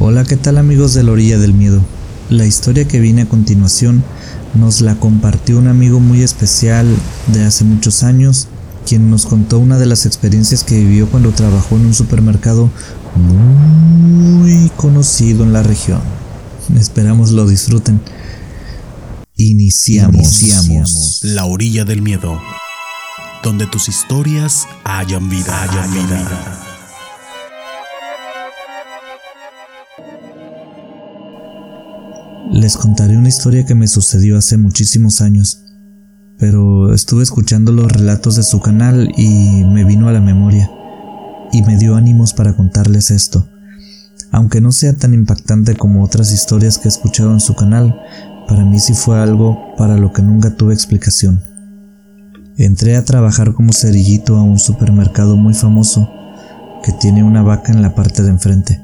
Hola, ¿qué tal amigos de la orilla del miedo? La historia que viene a continuación nos la compartió un amigo muy especial de hace muchos años, quien nos contó una de las experiencias que vivió cuando trabajó en un supermercado muy conocido en la región. Esperamos lo disfruten. Iniciamos, Iniciamos La orilla del miedo, donde tus historias hayan vida, hayan vida. Les contaré una historia que me sucedió hace muchísimos años, pero estuve escuchando los relatos de su canal y me vino a la memoria, y me dio ánimos para contarles esto. Aunque no sea tan impactante como otras historias que he escuchado en su canal, para mí sí fue algo para lo que nunca tuve explicación. Entré a trabajar como cerillito a un supermercado muy famoso que tiene una vaca en la parte de enfrente.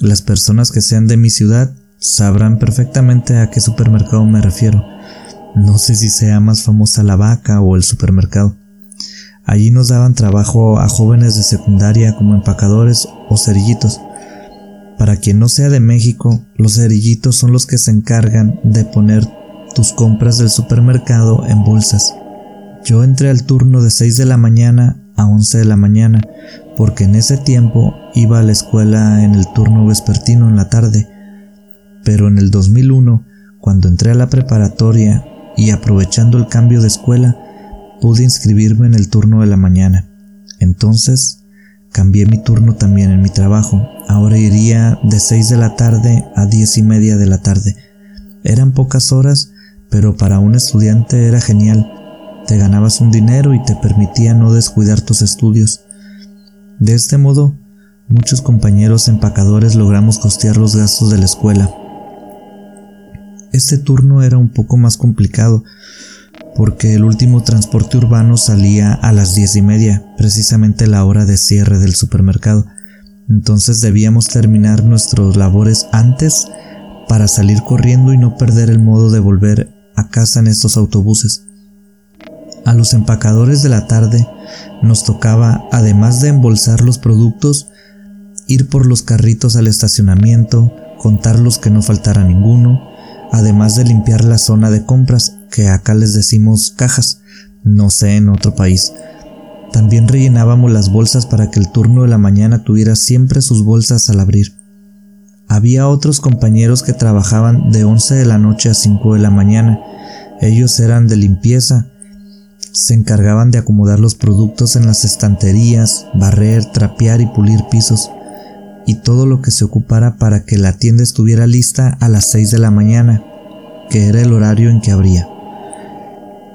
Las personas que sean de mi ciudad sabrán perfectamente a qué supermercado me refiero. No sé si sea más famosa la vaca o el supermercado. Allí nos daban trabajo a jóvenes de secundaria como empacadores o cerillitos. Para quien no sea de México, los cerillitos son los que se encargan de poner tus compras del supermercado en bolsas. Yo entré al turno de 6 de la mañana a 11 de la mañana, porque en ese tiempo iba a la escuela en el turno vespertino en la tarde pero en el 2001, cuando entré a la preparatoria y aprovechando el cambio de escuela, pude inscribirme en el turno de la mañana. Entonces, cambié mi turno también en mi trabajo. Ahora iría de 6 de la tarde a 10 y media de la tarde. Eran pocas horas, pero para un estudiante era genial. Te ganabas un dinero y te permitía no descuidar tus estudios. De este modo, muchos compañeros empacadores logramos costear los gastos de la escuela. Este turno era un poco más complicado porque el último transporte urbano salía a las diez y media, precisamente la hora de cierre del supermercado. Entonces debíamos terminar nuestros labores antes para salir corriendo y no perder el modo de volver a casa en estos autobuses. A los empacadores de la tarde nos tocaba, además de embolsar los productos, ir por los carritos al estacionamiento, contar los que no faltara ninguno, además de limpiar la zona de compras, que acá les decimos cajas, no sé en otro país. También rellenábamos las bolsas para que el turno de la mañana tuviera siempre sus bolsas al abrir. Había otros compañeros que trabajaban de 11 de la noche a 5 de la mañana. Ellos eran de limpieza. Se encargaban de acomodar los productos en las estanterías, barrer, trapear y pulir pisos y todo lo que se ocupara para que la tienda estuviera lista a las 6 de la mañana, que era el horario en que abría.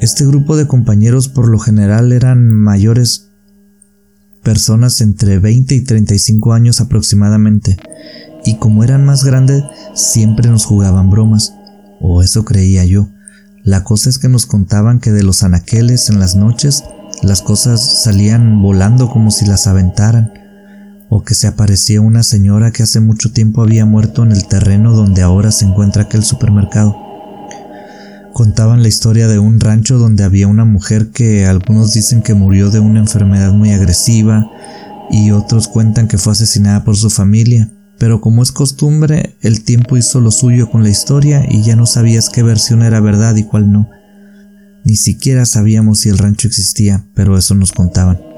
Este grupo de compañeros por lo general eran mayores personas entre 20 y 35 años aproximadamente, y como eran más grandes, siempre nos jugaban bromas, o eso creía yo. La cosa es que nos contaban que de los anaqueles en las noches las cosas salían volando como si las aventaran, o que se aparecía una señora que hace mucho tiempo había muerto en el terreno donde ahora se encuentra aquel supermercado. Contaban la historia de un rancho donde había una mujer que algunos dicen que murió de una enfermedad muy agresiva y otros cuentan que fue asesinada por su familia, pero como es costumbre, el tiempo hizo lo suyo con la historia y ya no sabías qué versión era verdad y cuál no. Ni siquiera sabíamos si el rancho existía, pero eso nos contaban.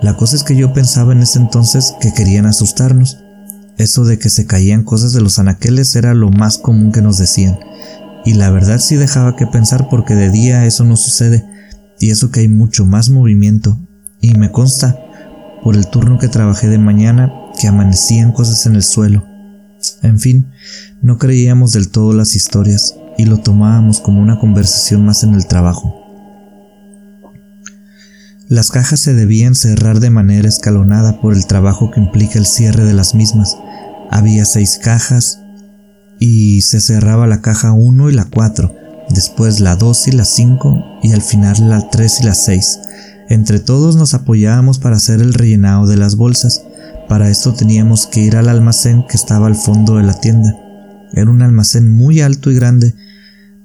La cosa es que yo pensaba en ese entonces que querían asustarnos. Eso de que se caían cosas de los anaqueles era lo más común que nos decían. Y la verdad sí dejaba que pensar porque de día eso no sucede. Y eso que hay mucho más movimiento. Y me consta, por el turno que trabajé de mañana, que amanecían cosas en el suelo. En fin, no creíamos del todo las historias y lo tomábamos como una conversación más en el trabajo. Las cajas se debían cerrar de manera escalonada por el trabajo que implica el cierre de las mismas. Había seis cajas y se cerraba la caja 1 y la 4, después la 2 y la 5 y al final la 3 y la 6. Entre todos nos apoyábamos para hacer el rellenado de las bolsas. Para esto teníamos que ir al almacén que estaba al fondo de la tienda. Era un almacén muy alto y grande.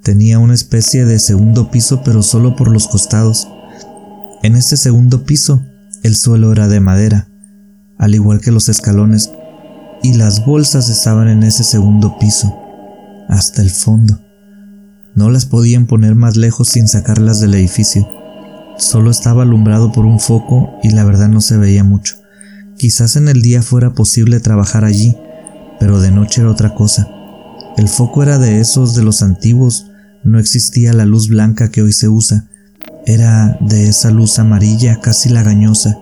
Tenía una especie de segundo piso pero solo por los costados. En este segundo piso, el suelo era de madera, al igual que los escalones, y las bolsas estaban en ese segundo piso, hasta el fondo. No las podían poner más lejos sin sacarlas del edificio. Solo estaba alumbrado por un foco y la verdad no se veía mucho. Quizás en el día fuera posible trabajar allí, pero de noche era otra cosa. El foco era de esos de los antiguos, no existía la luz blanca que hoy se usa, era de esa luz amarilla casi lagañosa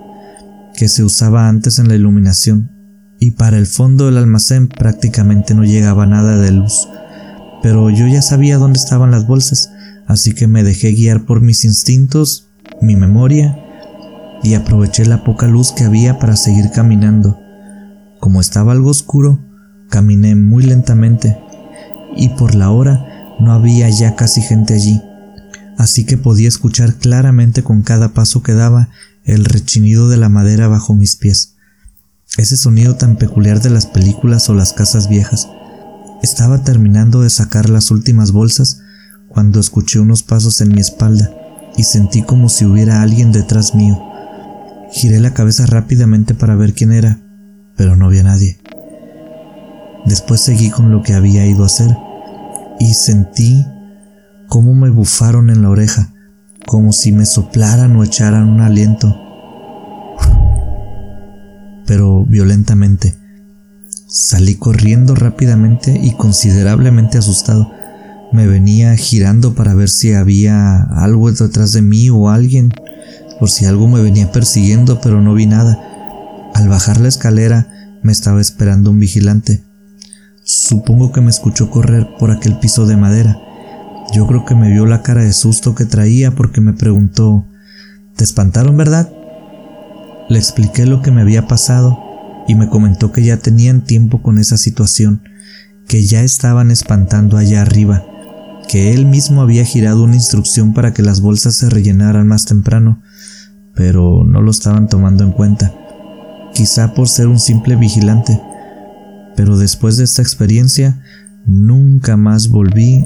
que se usaba antes en la iluminación, y para el fondo del almacén prácticamente no llegaba nada de luz. Pero yo ya sabía dónde estaban las bolsas, así que me dejé guiar por mis instintos, mi memoria, y aproveché la poca luz que había para seguir caminando. Como estaba algo oscuro, caminé muy lentamente, y por la hora no había ya casi gente allí, así que podía escuchar claramente con cada paso que daba el rechinido de la madera bajo mis pies. Ese sonido tan peculiar de las películas o las casas viejas. Estaba terminando de sacar las últimas bolsas cuando escuché unos pasos en mi espalda y sentí como si hubiera alguien detrás mío. Giré la cabeza rápidamente para ver quién era, pero no había nadie. Después seguí con lo que había ido a hacer y sentí cómo me bufaron en la oreja, como si me soplaran o echaran un aliento, pero violentamente. Salí corriendo rápidamente y considerablemente asustado. Me venía girando para ver si había algo detrás de mí o alguien, por si algo me venía persiguiendo, pero no vi nada. Al bajar la escalera me estaba esperando un vigilante. Supongo que me escuchó correr por aquel piso de madera. Yo creo que me vio la cara de susto que traía porque me preguntó, ¿te espantaron, verdad? Le expliqué lo que me había pasado y me comentó que ya tenían tiempo con esa situación, que ya estaban espantando allá arriba, que él mismo había girado una instrucción para que las bolsas se rellenaran más temprano, pero no lo estaban tomando en cuenta, quizá por ser un simple vigilante. Pero después de esta experiencia, nunca más volví